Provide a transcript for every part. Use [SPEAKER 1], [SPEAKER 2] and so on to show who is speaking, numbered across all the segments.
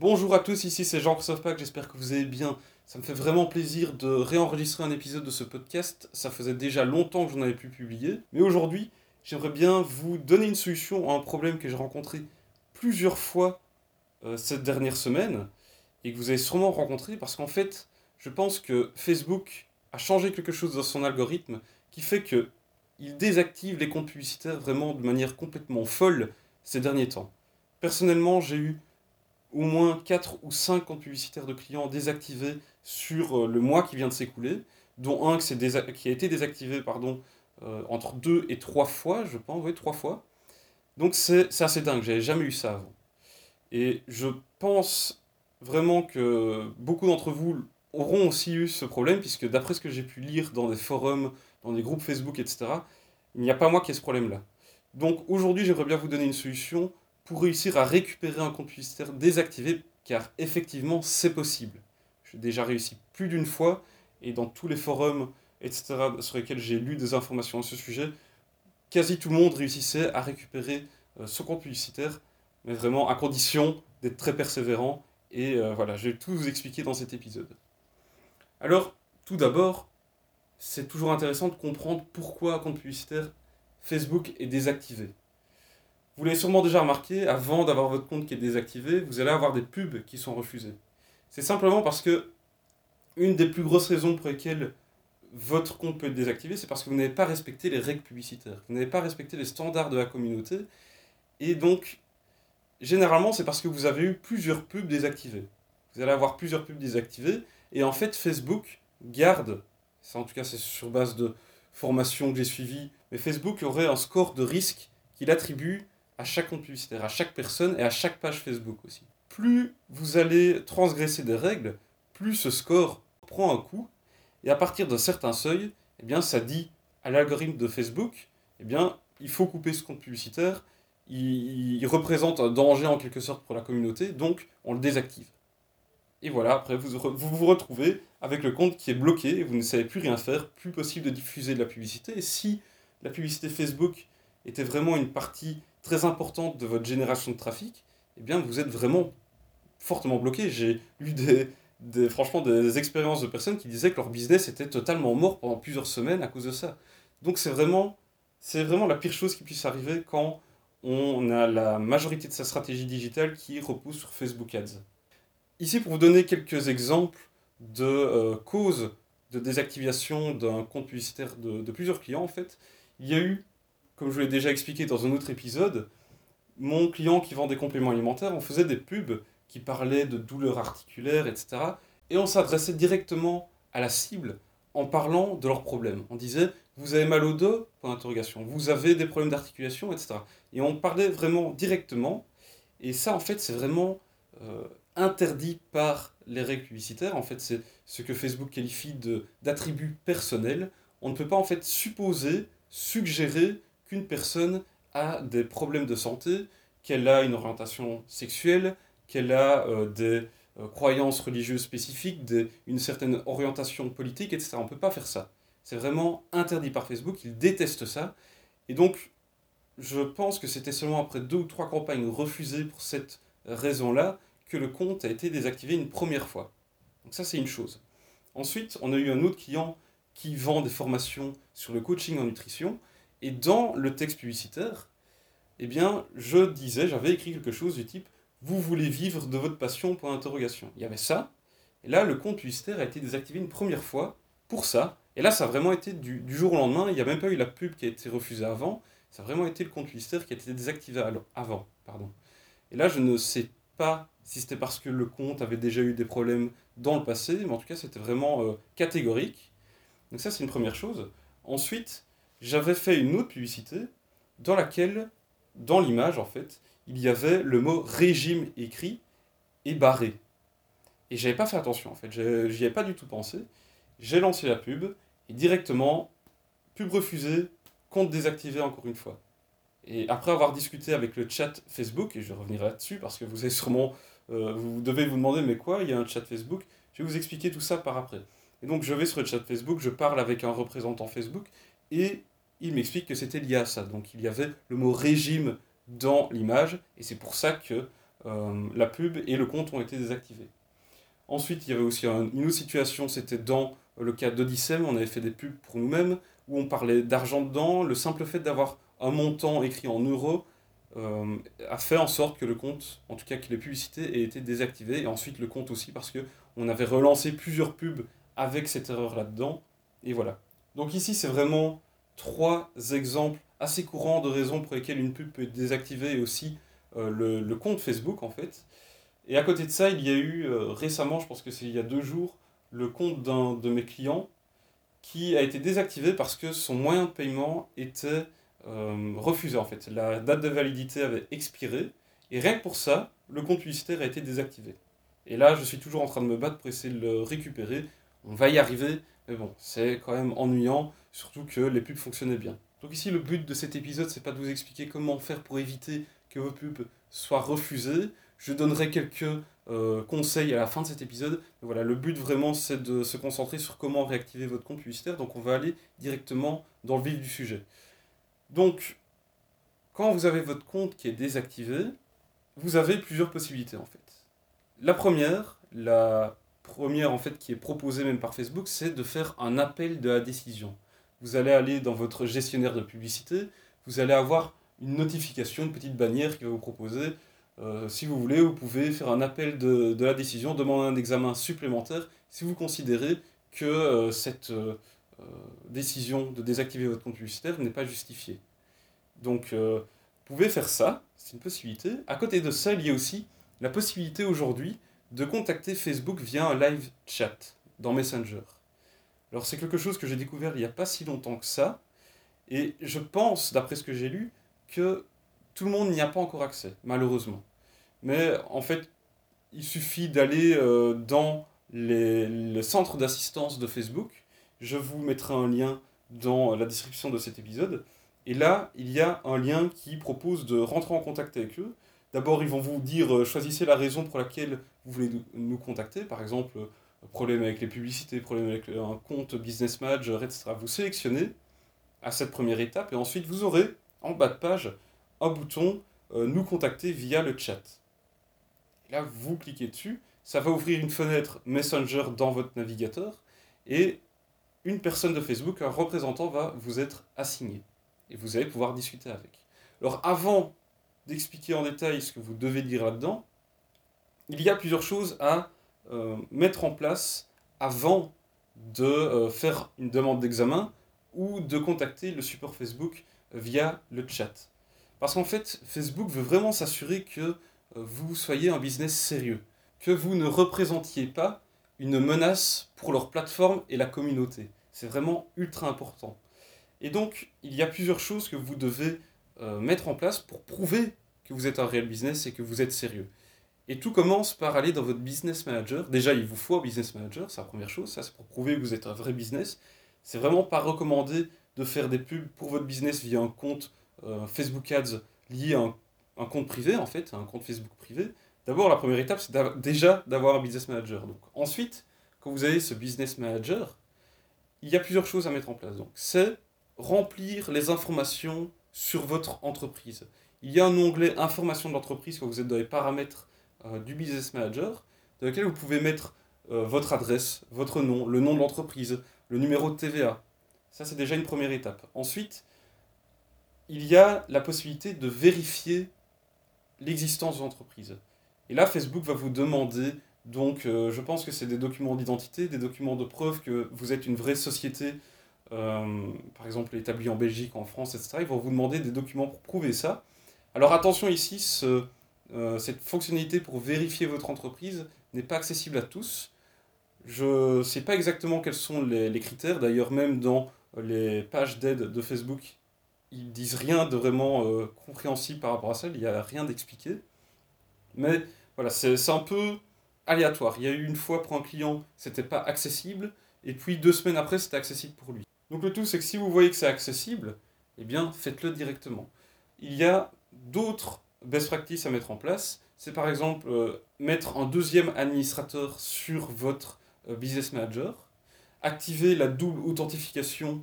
[SPEAKER 1] Bonjour à tous, ici c'est Jean-Christophe Pack, j'espère que vous allez bien. Ça me fait vraiment plaisir de réenregistrer un épisode de ce podcast. Ça faisait déjà longtemps que j'en avais plus publié. Mais aujourd'hui, j'aimerais bien vous donner une solution à un problème que j'ai rencontré plusieurs fois euh, cette dernière semaine et que vous avez sûrement rencontré parce qu'en fait, je pense que Facebook a changé quelque chose dans son algorithme qui fait que il désactive les comptes publicitaires vraiment de manière complètement folle ces derniers temps. Personnellement, j'ai eu au moins 4 ou 5 comptes publicitaires de clients désactivés sur euh, le mois qui vient de s'écouler, dont un qui a été désactivé pardon, euh, entre 2 et 3 fois, je pense, oui, 3 fois. Donc c'est assez dingue, j'avais jamais eu ça avant. Et je pense vraiment que beaucoup d'entre vous auront aussi eu ce problème, puisque d'après ce que j'ai pu lire dans des forums, dans des groupes Facebook, etc., il n'y a pas moi qui ai ce problème-là. Donc aujourd'hui, j'aimerais bien vous donner une solution pour réussir à récupérer un compte publicitaire désactivé, car effectivement, c'est possible. J'ai déjà réussi plus d'une fois, et dans tous les forums, etc., sur lesquels j'ai lu des informations à ce sujet, quasi tout le monde réussissait à récupérer euh, ce compte publicitaire, mais vraiment à condition d'être très persévérant, et euh, voilà, je vais tout vous expliquer dans cet épisode. Alors, tout d'abord, c'est toujours intéressant de comprendre pourquoi un compte publicitaire Facebook est désactivé. Vous l'avez sûrement déjà remarqué, avant d'avoir votre compte qui est désactivé, vous allez avoir des pubs qui sont refusées. C'est simplement parce que une des plus grosses raisons pour lesquelles votre compte peut être désactivé, c'est parce que vous n'avez pas respecté les règles publicitaires. Vous n'avez pas respecté les standards de la communauté. Et donc, généralement, c'est parce que vous avez eu plusieurs pubs désactivées. Vous allez avoir plusieurs pubs désactivées. Et en fait, Facebook garde, ça en tout cas c'est sur base de formation que j'ai suivie, mais Facebook aurait un score de risque qu'il attribue à chaque compte publicitaire, à chaque personne et à chaque page Facebook aussi. Plus vous allez transgresser des règles, plus ce score prend un coup, et à partir d'un certain seuil, eh bien, ça dit à l'algorithme de Facebook, eh bien, il faut couper ce compte publicitaire, il, représente un danger en quelque sorte pour la communauté, donc on le désactive. Et voilà, après vous, vous vous retrouvez avec le compte qui est bloqué, et vous ne savez plus rien faire, plus possible de diffuser de la publicité. Et si la publicité Facebook était vraiment une partie très importante de votre génération de trafic, eh bien vous êtes vraiment fortement bloqué. J'ai eu des, des, franchement des expériences de personnes qui disaient que leur business était totalement mort pendant plusieurs semaines à cause de ça. Donc c'est vraiment, c'est vraiment la pire chose qui puisse arriver quand on a la majorité de sa stratégie digitale qui repose sur Facebook Ads. Ici, pour vous donner quelques exemples de euh, causes de désactivation d'un compte publicitaire de, de plusieurs clients, en fait, il y a eu comme je vous l'ai déjà expliqué dans un autre épisode, mon client qui vend des compléments alimentaires, on faisait des pubs qui parlaient de douleurs articulaires, etc. Et on s'adressait directement à la cible en parlant de leurs problèmes. On disait, vous avez mal au dos? Vous avez des problèmes d'articulation, etc. Et on parlait vraiment directement. Et ça, en fait, c'est vraiment euh, interdit par les règles publicitaires. En fait, c'est ce que Facebook qualifie d'attributs personnels. On ne peut pas, en fait, supposer, suggérer qu'une personne a des problèmes de santé, qu'elle a une orientation sexuelle, qu'elle a euh, des euh, croyances religieuses spécifiques, une certaine orientation politique, etc. On ne peut pas faire ça. C'est vraiment interdit par Facebook, ils détestent ça. Et donc, je pense que c'était seulement après deux ou trois campagnes refusées pour cette raison-là que le compte a été désactivé une première fois. Donc ça, c'est une chose. Ensuite, on a eu un autre client qui vend des formations sur le coaching en nutrition. Et dans le texte publicitaire, eh bien, je disais, j'avais écrit quelque chose du type Vous voulez vivre de votre passion pour interrogation. Il y avait ça. Et là, le compte publicitaire a été désactivé une première fois pour ça. Et là, ça a vraiment été du, jour au lendemain. Il n'y a même pas eu la pub qui a été refusée avant. Ça a vraiment été le compte publicitaire qui a été désactivé avant. Pardon. Et là, je ne sais pas si c'était parce que le compte avait déjà eu des problèmes dans le passé, mais en tout cas, c'était vraiment euh, catégorique. Donc ça, c'est une première chose. Ensuite, j'avais fait une autre publicité dans laquelle, dans l'image en fait, il y avait le mot régime écrit et barré. Et j'avais pas fait attention en fait, j'y avais pas du tout pensé. J'ai lancé la pub et directement, pub refusée, compte désactivé encore une fois. Et après avoir discuté avec le chat Facebook, et je reviendrai là-dessus parce que vous avez sûrement, euh, vous devez vous demander mais quoi, il y a un chat Facebook, je vais vous expliquer tout ça par après. Et donc je vais sur le chat Facebook, je parle avec un représentant Facebook, et il m'explique que c'était lié à ça. Donc il y avait le mot régime dans l'image, et c'est pour ça que la pub et le compte ont été désactivés. Ensuite, il y avait aussi une autre situation, c'était dans le cas d'Odyssem, on avait fait des pubs pour nous-mêmes, où on parlait d'argent dedans, le simple fait d'avoir un montant écrit en euros euh, a fait en sorte que le compte, en tout cas que les publicités, aient été désactivées, et ensuite le compte aussi parce que on avait relancé plusieurs pubs avec cette erreur là-dedans, et voilà. Donc ici, c'est vraiment trois exemples assez courants de raisons pour lesquelles une pub peut être désactivée, et aussi euh, le, compte Facebook en fait. Et à côté de ça, il y a eu euh, récemment, je pense que c'est il y a deux jours, le compte d'un de mes clients qui a été désactivé parce que son moyen de paiement était euh, refusé en fait. La date de validité avait expiré et rien que pour ça, le compte publicitaire a été désactivé. Et là, je suis toujours en train de me battre pour essayer de le récupérer. On va y arriver, mais bon, c'est quand même ennuyant, surtout que les pubs fonctionnaient bien. Donc ici, le but de cet épisode, c'est pas de vous expliquer comment faire pour éviter que vos pubs soient refusées. Je donnerai quelques euh, conseils à la fin de cet épisode. voilà, le but vraiment, c'est de se concentrer sur comment réactiver votre compte publicitaire. Donc on va aller directement dans le vif du sujet. Donc, quand vous avez votre compte qui est désactivé, vous avez plusieurs possibilités en fait. La première, la première en fait qui est proposée même par Facebook, c'est de faire un appel de la décision. Vous allez aller dans votre gestionnaire de publicité, vous allez avoir une notification, une petite bannière qui va vous proposer euh, si vous voulez, vous pouvez faire un appel de, la décision, demander un examen supplémentaire si vous considérez que euh, cette euh, décision de désactiver votre compte publicitaire n'est pas justifiée. Donc, vous pouvez faire ça, c'est une possibilité. À côté de ça, il y a aussi la possibilité aujourd'hui de contacter Facebook via un live chat dans Messenger. Alors, c'est quelque chose que j'ai découvert il n'y a pas si longtemps que ça, et je pense, d'après ce que j'ai lu, que tout le monde n'y a pas encore accès, malheureusement. Mais en fait, il suffit d'aller euh, dans les, le centre d'assistance de Facebook. Je vous mettrai un lien dans la description de cet épisode. Et là, il y a un lien qui propose de rentrer en contact avec eux. D'abord, ils vont vous dire, euh, choisissez la raison pour laquelle vous voulez nous contacter. Par exemple, problème avec les publicités, problème avec un compte Business Manager, etc. Vous sélectionnez à cette première étape et ensuite vous aurez en bas de page un bouton Nous contacter via le chat. Là, vous cliquez dessus, ça va ouvrir une fenêtre Messenger dans votre navigateur et une personne de Facebook, un représentant, va vous être assigné et vous allez pouvoir discuter avec. Alors, avant d'expliquer en détail ce que vous devez dire là-dedans, il y a plusieurs choses à euh, mettre en place avant de euh, faire une demande d'examen ou de contacter le support Facebook via le chat. Parce qu'en fait, Facebook veut vraiment s'assurer que vous soyez un business sérieux, que vous ne représentiez pas une menace pour leur plateforme et la communauté. C'est vraiment ultra important. Et donc, il y a plusieurs choses que vous devez euh, mettre en place pour prouver que vous êtes un réel business et que vous êtes sérieux. Et tout commence par aller dans votre business manager. Déjà, il vous faut un business manager, c'est la première chose. Ça, c'est pour prouver que vous êtes un vrai business. C'est vraiment pas recommandé de faire des pubs pour votre business via un compte euh, Facebook Ads lié à un compte privé, en fait, un compte Facebook privé, d'abord, la première étape, c'est déjà d'avoir un business manager. Donc, ensuite, quand vous avez ce business manager, il y a plusieurs choses à mettre en place. C'est remplir les informations sur votre entreprise. Il y a un onglet information de l'entreprise quand vous êtes dans les paramètres du business manager, dans lequel vous pouvez mettre euh, votre adresse, votre nom, le nom de l'entreprise, le numéro de TVA. Ça, c'est déjà une première étape. Ensuite, il y a la possibilité de vérifier l'existence de l'entreprise. Et là, Facebook va vous demander, donc euh, je pense que c'est des documents d'identité, des documents de preuve que vous êtes une vraie société, euh, par exemple établie en Belgique, en France, etc. Ils vont vous demander des documents pour prouver ça. Alors attention ici, ce, euh, cette fonctionnalité pour vérifier votre entreprise n'est pas accessible à tous. Je ne sais pas exactement quels sont les, critères, d'ailleurs même dans les pages d'aide de Facebook, ils disent rien de vraiment euh, compréhensible par rapport à ça, il n'y a rien d'expliqué. Mais voilà, c'est un peu aléatoire. Il y a eu une fois pour un client, c'était pas accessible, et puis deux semaines après, c'était accessible pour lui. Donc le tout, c'est que si vous voyez que c'est accessible, eh bien, faites-le directement. Il y a d'autres best practices à mettre en place. C'est par exemple euh, mettre un deuxième administrateur sur votre euh, business manager, activer la double authentification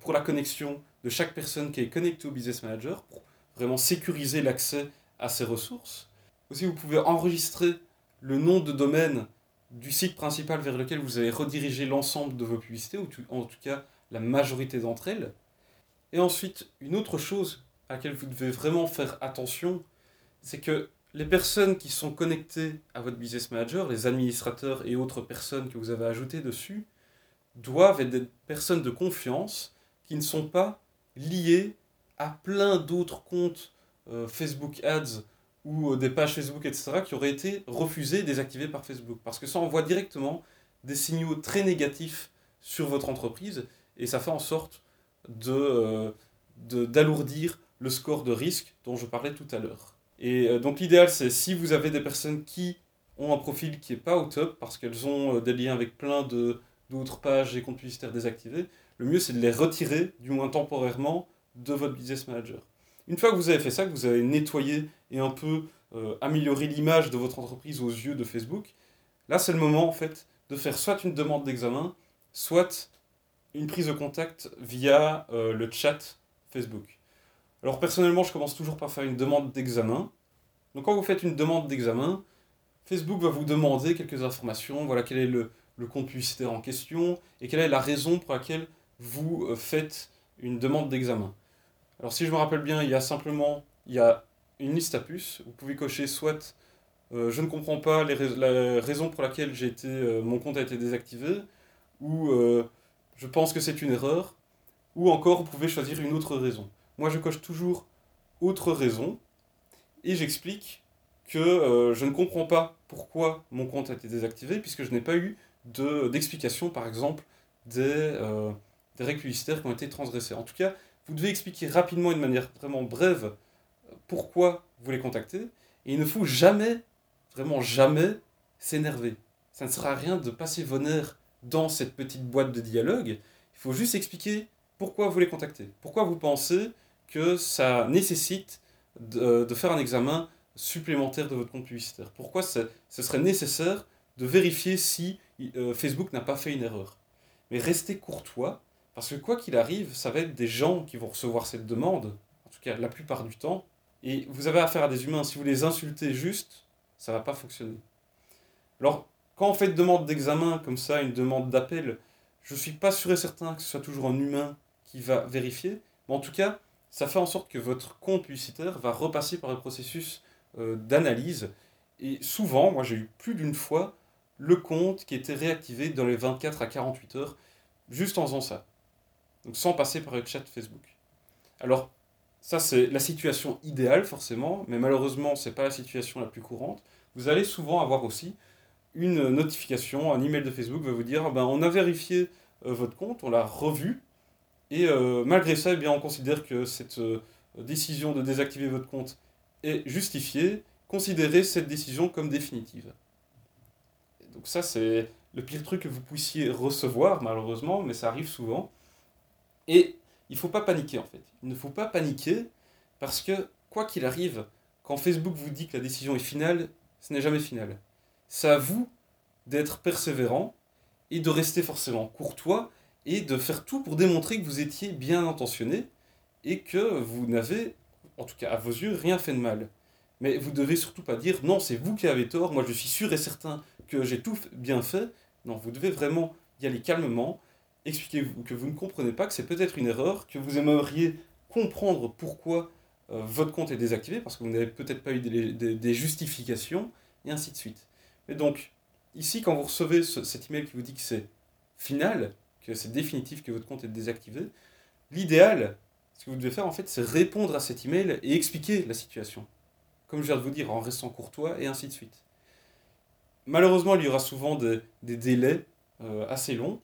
[SPEAKER 1] pour la connexion de chaque personne qui est connectée au Business Manager pour vraiment sécuriser l'accès à ses ressources. Aussi, vous pouvez enregistrer le nom de domaine du site principal vers lequel vous allez rediriger l'ensemble de vos publicités, ou en tout cas la majorité d'entre elles. Et ensuite, une autre chose à laquelle vous devez vraiment faire attention, c'est que les personnes qui sont connectées à votre business manager, les administrateurs et autres personnes que vous avez ajoutées dessus, doivent être des personnes de confiance qui ne sont pas liées à plein d'autres comptes euh, Facebook Ads ou euh, des pages Facebook, etc., qui auraient été refusées et désactivées par Facebook. Parce que ça envoie directement des signaux très négatifs sur votre entreprise et ça fait en sorte euh, d'alourdir le score de risque dont je parlais tout à l'heure. Et euh, donc l'idéal, c'est si vous avez des personnes qui ont un profil qui n'est pas au top, parce qu'elles ont euh, des liens avec plein d'autres pages et comptes publicitaires désactivés, le mieux c'est de les retirer, du moins temporairement, de votre business manager. Une fois que vous avez fait ça, que vous avez nettoyé et un peu euh, amélioré l'image de votre entreprise aux yeux de Facebook, là c'est le moment en fait de faire soit une demande d'examen, soit une prise de contact via le chat Facebook. Alors personnellement, je commence toujours par faire une demande d'examen. Donc quand vous faites une demande d'examen, Facebook va vous demander quelques informations, voilà quel est le, compte publicitaire en question et quelle est la raison pour laquelle vous euh, faites une demande d'examen. Alors si je me rappelle bien, il y a simplement une liste à puces. Vous pouvez cocher soit euh, je ne comprends pas la raison pour laquelle euh, mon compte a été désactivé ou je pense que c'est une erreur ou encore vous pouvez choisir une autre raison. Moi, je coche toujours autre raison et j'explique que euh, je ne comprends pas pourquoi mon compte a été désactivé puisque je n'ai pas eu d'explication, par exemple, des, euh, des qui ont été transgressées. En tout cas, vous devez expliquer rapidement, de manière vraiment brève, pourquoi vous les contactez. Et il ne faut jamais, vraiment jamais, s'énerver. Ça ne sert à rien de passer vos nerfs dans cette petite boîte de dialogue. Il faut juste expliquer pourquoi vous les contactez. Pourquoi vous pensez que ça nécessite de, faire un examen supplémentaire de votre compte publicitaire. Pourquoi ce serait nécessaire de vérifier si euh, Facebook n'a pas fait une erreur? Mais restez courtois, parce que quoi qu'il arrive, ça va être des gens qui vont recevoir cette demande, en tout cas la plupart du temps, et vous avez affaire à des humains. Si vous les insultez juste, ça va pas fonctionner. Alors, quand on fait une demande d'examen comme ça, une demande d'appel, je ne suis pas sûr et certain que ce soit toujours un humain qui va vérifier, mais en tout cas, ça fait en sorte que votre compte publicitaire va repasser par le processus euh, d'analyse. Et souvent, moi j'ai eu plus d'une fois le compte qui était réactivé dans les 24 à 48 heures, juste en faisant ça. Donc sans passer par le chat Facebook. Alors, ça c'est la situation idéale forcément, mais malheureusement ce n'est pas la situation la plus courante. Vous allez souvent avoir aussi une notification, un email de Facebook va vous dire ben, on a vérifié euh, votre compte, on l'a revu, et euh, malgré ça, eh bien, on considère que cette euh, décision de désactiver votre compte est justifiée. Considérez cette décision comme définitive. donc ça, c'est le pire truc que vous puissiez recevoir, malheureusement, mais ça arrive souvent. Et il ne faut pas paniquer, en fait. Il ne faut pas paniquer, parce que, quoi qu'il arrive, quand Facebook vous dit que la décision est finale, ce n'est jamais final. C'est à vous d'être persévérant et de rester forcément courtois et de faire tout pour démontrer que vous étiez bien intentionné et que vous n'avez, en tout cas à vos yeux, rien fait de mal. Mais vous devez surtout pas dire non, c'est vous qui avez tort, moi je suis sûr et certain que j'ai tout bien fait. Non, vous devez vraiment y aller calmement, expliquer que vous ne comprenez pas, que c'est peut-être une erreur, que vous aimeriez comprendre pourquoi euh, votre compte est désactivé, parce que vous n'avez peut-être pas eu des, justifications, et ainsi de suite. Et donc, ici, quand vous recevez cet email qui vous dit que c'est final, c'est définitif que votre compte est désactivé, l'idéal, ce que vous devez faire en fait, c'est répondre à cet email et expliquer la situation. Comme je viens de vous dire, en restant courtois et ainsi de suite. Malheureusement, il y aura souvent des, délais euh, assez longs.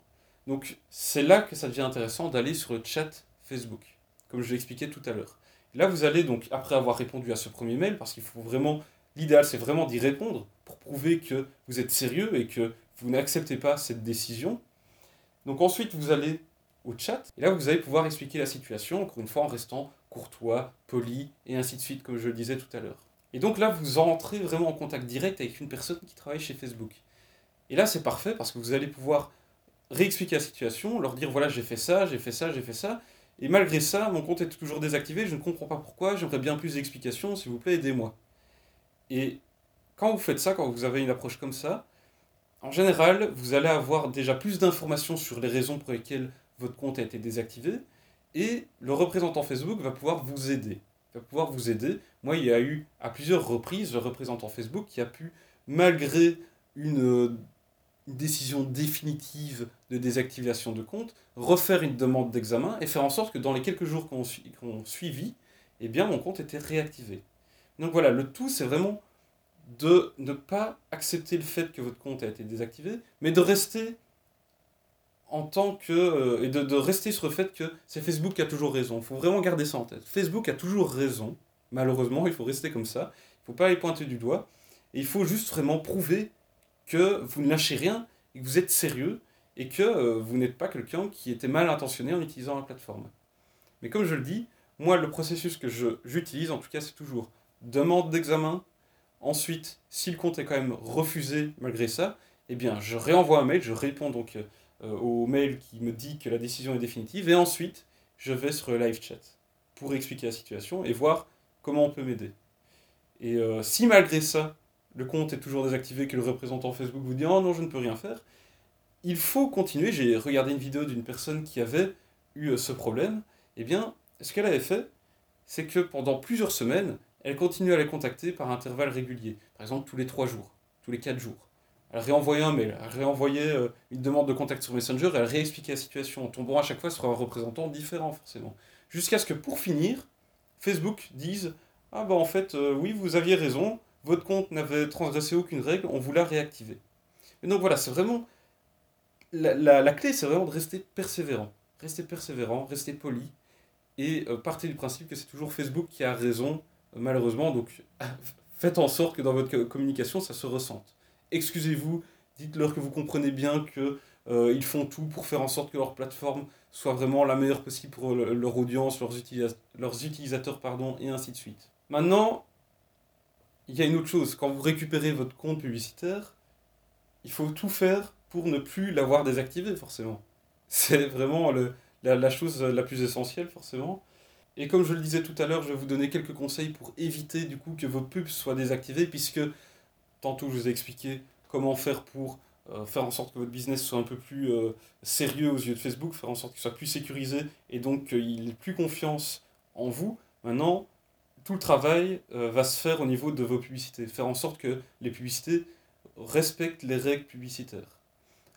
[SPEAKER 1] Donc c'est là que ça devient intéressant d'aller sur le chat Facebook, comme je l'expliquais tout à l'heure. Là, vous allez donc, après avoir répondu à ce premier mail, parce qu'il faut vraiment, l'idéal c'est vraiment d'y répondre pour prouver que vous êtes sérieux et que vous n'acceptez pas cette décision, donc ensuite, vous allez au chat, et là, vous allez pouvoir expliquer la situation, encore une fois, en restant courtois, poli, et ainsi de suite, comme je le disais tout à l'heure. Et donc là, vous entrez vraiment en contact direct avec une personne qui travaille chez Facebook. Et là, c'est parfait, parce que vous allez pouvoir réexpliquer la situation, leur dire, voilà, j'ai fait ça, j'ai fait ça, j'ai fait ça, et malgré ça, mon compte est toujours désactivé, je ne comprends pas pourquoi, j'aimerais bien plus d'explications, s'il vous plaît, aidez-moi. Et quand vous faites ça, quand vous avez une approche comme ça, en général, vous allez avoir déjà plus d'informations sur les raisons pour lesquelles votre compte a été désactivé, et le représentant Facebook va pouvoir vous aider. Va pouvoir vous aider. Moi, il y a eu à plusieurs reprises le représentant Facebook qui a pu, malgré une, décision définitive de désactivation de compte, refaire une demande d'examen et faire en sorte que dans les quelques jours qu'on ont suivi, eh bien, mon compte était réactivé. Donc voilà, le tout, c'est vraiment de ne pas accepter le fait que votre compte a été désactivé, mais de rester en tant que. Euh, et de, rester sur le fait que c'est Facebook qui a toujours raison. Il faut vraiment garder ça en tête. Facebook a toujours raison. Malheureusement, il faut rester comme ça. Il ne faut pas y pointer du doigt. Il faut juste vraiment prouver que vous ne lâchez rien et que vous êtes sérieux et que euh, vous n'êtes pas quelqu'un qui était mal intentionné en utilisant la plateforme. Mais comme je le dis, moi, le processus que j'utilise, en tout cas, c'est toujours demande d'examen. Ensuite, si le compte est quand même refusé malgré ça, eh bien, je réenvoie un mail, je réponds donc euh, au mail qui me dit que la décision est définitive, et ensuite, je vais sur le live chat pour expliquer la situation et voir comment on peut m'aider. Et euh, si malgré ça, le compte est toujours désactivé, que le représentant Facebook vous dit oh non, je ne peux rien faire, il faut continuer. J'ai regardé une vidéo d'une personne qui avait eu euh, ce problème. Eh bien, ce qu'elle avait fait, c'est que pendant plusieurs semaines, elle continuait à les contacter par intervalles réguliers. Par exemple, tous les trois jours, tous les quatre jours. Elle réenvoyait un mail, elle réenvoyait euh, une demande de contact sur Messenger, elle réexpliquait la situation, en tombant à chaque fois sur un représentant différent, forcément. Jusqu'à ce que, pour finir, Facebook dise Ah, bah en fait, euh, oui, vous aviez raison, votre compte n'avait transgressé aucune règle, on vous l'a réactivé. Et donc voilà, c'est vraiment. La, la clé, c'est vraiment de rester persévérant. Rester persévérant, rester poli, et euh, partez du principe que c'est toujours Facebook qui a raison, malheureusement. Donc faites en sorte que dans votre communication, ça se ressente. Excusez-vous, dites-leur que vous comprenez bien que euh, ils font tout pour faire en sorte que leur plateforme soit vraiment la meilleure possible pour leur audience, leurs, utilisateurs, pardon, et ainsi de suite. Maintenant, il y a une autre chose. Quand vous récupérez votre compte publicitaire, il faut tout faire pour ne plus l'avoir désactivé, forcément. C'est vraiment le, la, chose la plus essentielle forcément. Et comme je le disais tout à l'heure, je vais vous donner quelques conseils pour éviter du coup que vos pubs soient désactivées, puisque tantôt je vous ai expliqué comment faire pour euh, faire en sorte que votre business soit un peu plus euh, sérieux aux yeux de Facebook, faire en sorte qu'il soit plus sécurisé et donc qu'il ait plus confiance en vous. Maintenant, tout le travail euh, va se faire au niveau de vos publicités, faire en sorte que les publicités respectent les règles publicitaires.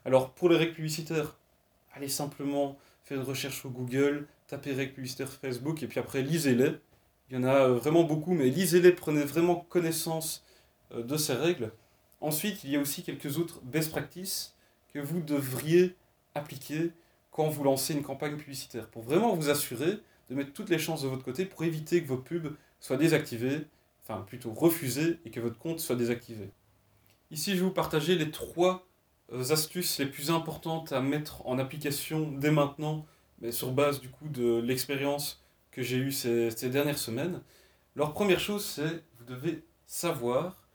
[SPEAKER 1] Alors pour les règles publicitaires, allez simplement faites une recherche sur Google, tapez règles publicitaires Facebook, et puis après lisez-les. Il y en a euh, vraiment beaucoup, mais lisez-les, prenez vraiment connaissance euh, de ces règles. Ensuite, il y a aussi quelques autres best practices que vous devriez appliquer quand vous lancez une campagne publicitaire, pour vraiment vous assurer de mettre toutes les chances de votre côté pour éviter que vos pubs soient désactivées, enfin plutôt refusées, et que votre compte soit désactivé. Ici, je vais vous partager les trois euh, astuces les plus importantes à mettre en application dès maintenant, mais sur base du coup de l'expérience que j'ai eue ces, ces, dernières semaines. leur première chose, c'est vous devez savoir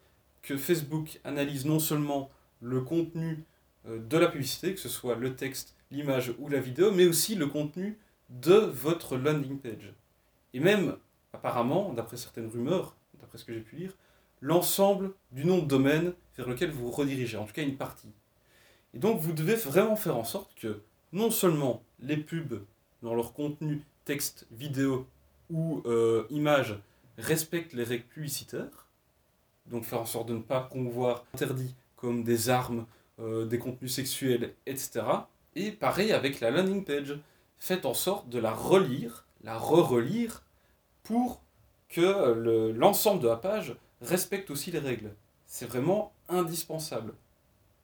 [SPEAKER 1] que Facebook analyse non seulement le contenu euh, de la publicité, que ce soit le texte, l'image ou la vidéo, mais aussi le contenu de votre landing page. Et même, apparemment, d'après certaines rumeurs, d'après ce que j'ai pu lire, l'ensemble du nom de domaine vers lequel vous redirigez, en tout cas une partie. Et donc vous devez vraiment faire en sorte que non seulement les pubs dans leur contenu texte, vidéo ou euh, image respectent les règles publicitaires, donc faire en sorte de ne pas promouvoir interdit comme des armes, euh, des contenus sexuels, etc. Et pareil avec la landing page, faites en sorte de la relire, la re-relire, pour que l'ensemble de la page respecte aussi les règles. C'est vraiment indispensable.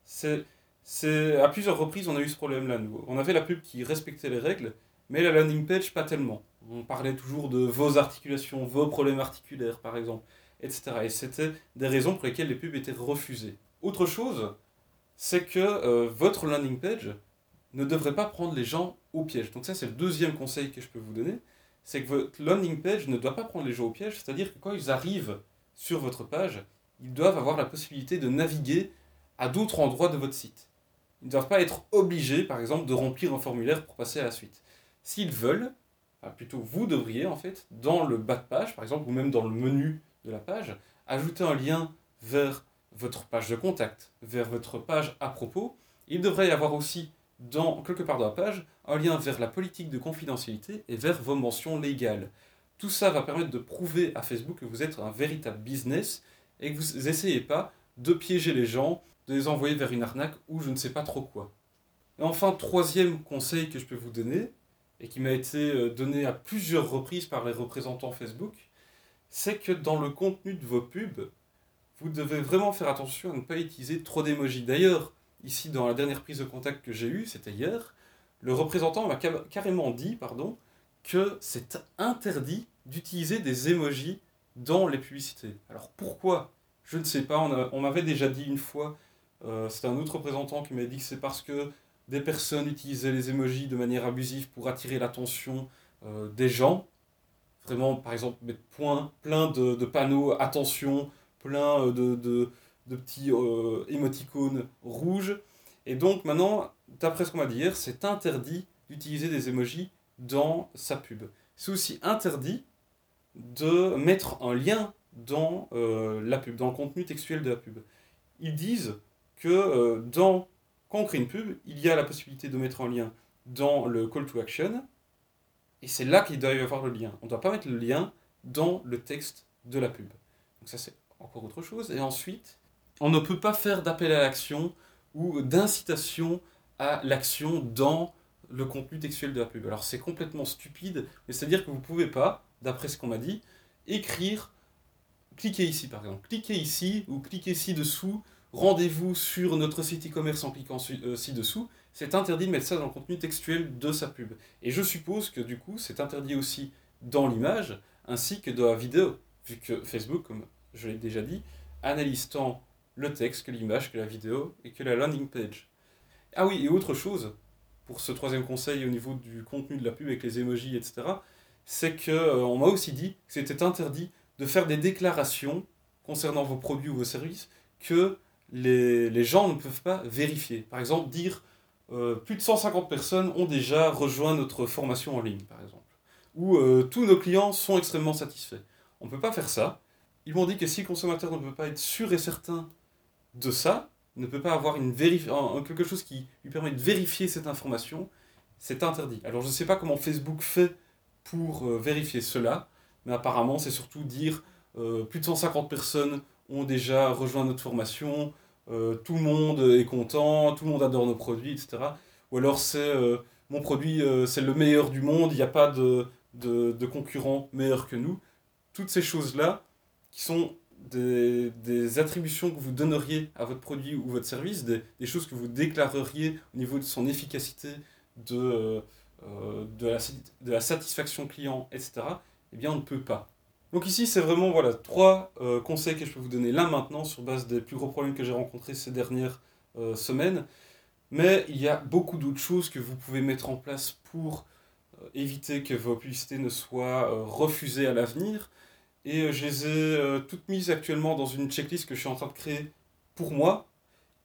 [SPEAKER 1] C'est c'est à plusieurs reprises on a eu ce problème-là. On avait la pub qui respectait les règles, mais la landing page pas tellement. On parlait toujours de vos articulations, vos problèmes articulaires par exemple, etc. Et c'était des raisons pour lesquelles les pubs étaient refusées. Autre chose, c'est que euh, votre landing page ne devrait pas prendre les gens au piège. Donc ça c'est le deuxième conseil que je peux vous donner, c'est que votre landing page ne doit pas prendre les gens au piège, c'est-à-dire que quand ils arrivent sur votre page, ils doivent avoir la possibilité de naviguer à d'autres endroits de votre site. Ils ne doivent pas être obligés, par exemple, de remplir un formulaire pour passer à la suite. S'ils veulent, plutôt vous devriez, en fait, dans le bas de page, par exemple, ou même dans le menu de la page, ajouter un lien vers votre page de contact, vers votre page à propos. Il devrait y avoir aussi, dans, quelque part dans la page, un lien vers la politique de confidentialité et vers vos mentions légales. Tout ça va permettre de prouver à Facebook que vous êtes un véritable business et que vous n'essayez pas de piéger les gens, de les envoyer vers une arnaque ou je ne sais pas trop quoi. Et enfin, troisième conseil que je peux vous donner, et qui m'a été euh, donné à plusieurs reprises par les représentants Facebook, c'est que dans le contenu de vos pubs, vous devez vraiment faire attention à ne pas utiliser trop d'émojis. D'ailleurs, ici dans la dernière prise de contact que j'ai eue, c'était hier, le représentant m'a carrément dit pardon, que c'est interdit d'utiliser des emojis dans les publicités. Alors pourquoi? Je ne sais pas, on, m'avait déjà dit une fois, euh, c'était un autre représentant qui m'a dit que c'est parce que des personnes utilisaient les emojis de manière abusive pour attirer l'attention euh, des gens. Vraiment, par exemple, mettre point, plein de, panneaux, attention, plein euh, de, de, petits euh, émoticônes rouges. Et donc maintenant, d'après ce qu'on m'a dit c'est interdit d'utiliser des emojis dans sa pub. C'est aussi interdit de mettre un lien dans la pub, dans le contenu textuel de la pub. Ils disent que dans quand on crée une pub, il y a la possibilité de mettre un lien dans le call to action, et c'est là qu'il doit y avoir le lien. On ne doit pas mettre le lien dans le texte de la pub. Donc ça c'est encore autre chose. Et ensuite, on ne peut pas faire d'appel à l'action ou d'incitation à l'action dans le contenu textuel de la pub. Alors c'est complètement stupide, mais c'est-à-dire que vous ne pouvez pas, d'après ce qu'on m'a dit, écrire, cliquez ici par exemple, cliquez ici ou cliquez ci-dessous rendez-vous sur notre site e-commerce en cliquant euh, ci-dessous, c'est interdit de mettre ça dans le contenu textuel de sa pub. Et je suppose que du coup, c'est interdit aussi dans l'image, ainsi que dans la vidéo, vu que Facebook, comme je l'ai déjà dit, analyse tant le texte que l'image, que la vidéo et que la landing page. Ah oui, et autre chose, pour ce troisième conseil au niveau du contenu de la pub avec les emojis, etc., c'est qu'on euh, m'a aussi dit que c'était interdit de faire des déclarations concernant vos produits ou vos services que les, gens ne peuvent pas vérifier. Par exemple, dire euh, plus de 150 personnes ont déjà rejoint notre formation en ligne, par exemple. Ou euh, tous nos clients sont extrêmement satisfaits. On ne peut pas faire ça. Ils m'ont dit que si le consommateur ne peut pas être sûr et certain de ça, ne peut pas avoir une quelque chose qui lui permet de vérifier cette information, c'est interdit. Alors je ne sais pas comment Facebook fait pour euh, vérifier cela, mais apparemment c'est surtout dire plus de 150 personnes ont déjà rejoint notre formation, euh, tout le monde est content, tout le monde adore nos produits, etc. Ou alors c'est euh, mon produit, euh, c'est le meilleur du monde, il n'y a pas de, de, concurrent meilleur que nous. Toutes ces choses-là, qui sont des, des, attributions que vous donneriez à votre produit ou votre service, des, des choses que vous déclareriez au niveau de son efficacité, de, de la satisfaction client, etc., eh bien on ne peut pas. Donc ici, c'est vraiment voilà, trois euh, conseils que je peux vous donner là maintenant sur base des plus gros problèmes que j'ai rencontrés ces dernières euh, semaines. Mais il y a beaucoup d'autres choses que vous pouvez mettre en place pour euh, éviter que vos publicités ne soient refusées à l'avenir. Et je les ai toutes mises actuellement dans une checklist que je suis en train de créer pour moi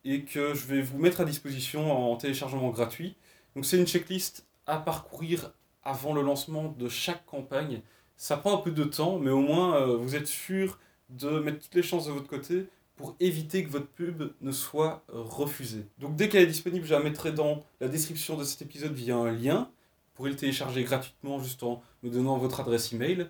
[SPEAKER 1] et que je vais vous mettre à disposition en téléchargement gratuit. Donc c'est une checklist à parcourir avant le lancement de chaque campagne ça prend un peu de temps, mais au moins euh, vous êtes sûr de mettre toutes les chances de votre côté pour éviter que votre pub ne soit euh, refusée. Donc dès qu'elle est disponible, je la mettrai dans la description de cet épisode via un lien. Vous pourrez le télécharger gratuitement juste en me donnant votre adresse email.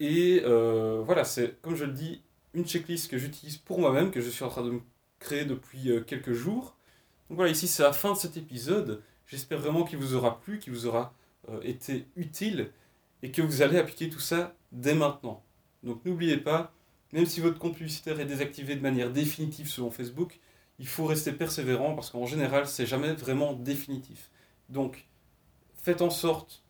[SPEAKER 1] Et euh, voilà, c'est comme je le dis, une checklist que j'utilise pour moi-même, que je suis en train de me créer depuis quelques jours. Donc voilà, ici c'est la fin de cet épisode. J'espère vraiment qu'il vous aura plu, qu'il vous aura été utile et que vous allez appliquer tout ça dès maintenant. Donc n'oubliez pas, même si votre compte publicitaire est désactivé de manière définitive selon Facebook, il faut rester persévérant parce qu'en général, c'est jamais vraiment définitif. Donc faites en sorte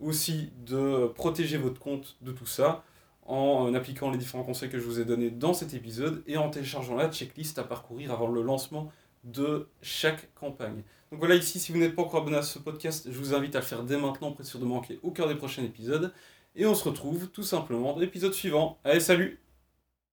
[SPEAKER 1] aussi de protéger votre compte de tout ça en appliquant les différents conseils que je vous ai donnés dans cet épisode et en téléchargeant la checklist à parcourir avant le lancement de chaque campagne. Donc voilà, ici, si vous n'êtes pas encore abonné à ce podcast, je vous invite à le faire dès maintenant pour être sûr de manquer aucun des prochains épisodes. Et on se retrouve tout simplement dans l'épisode suivant. Allez, salut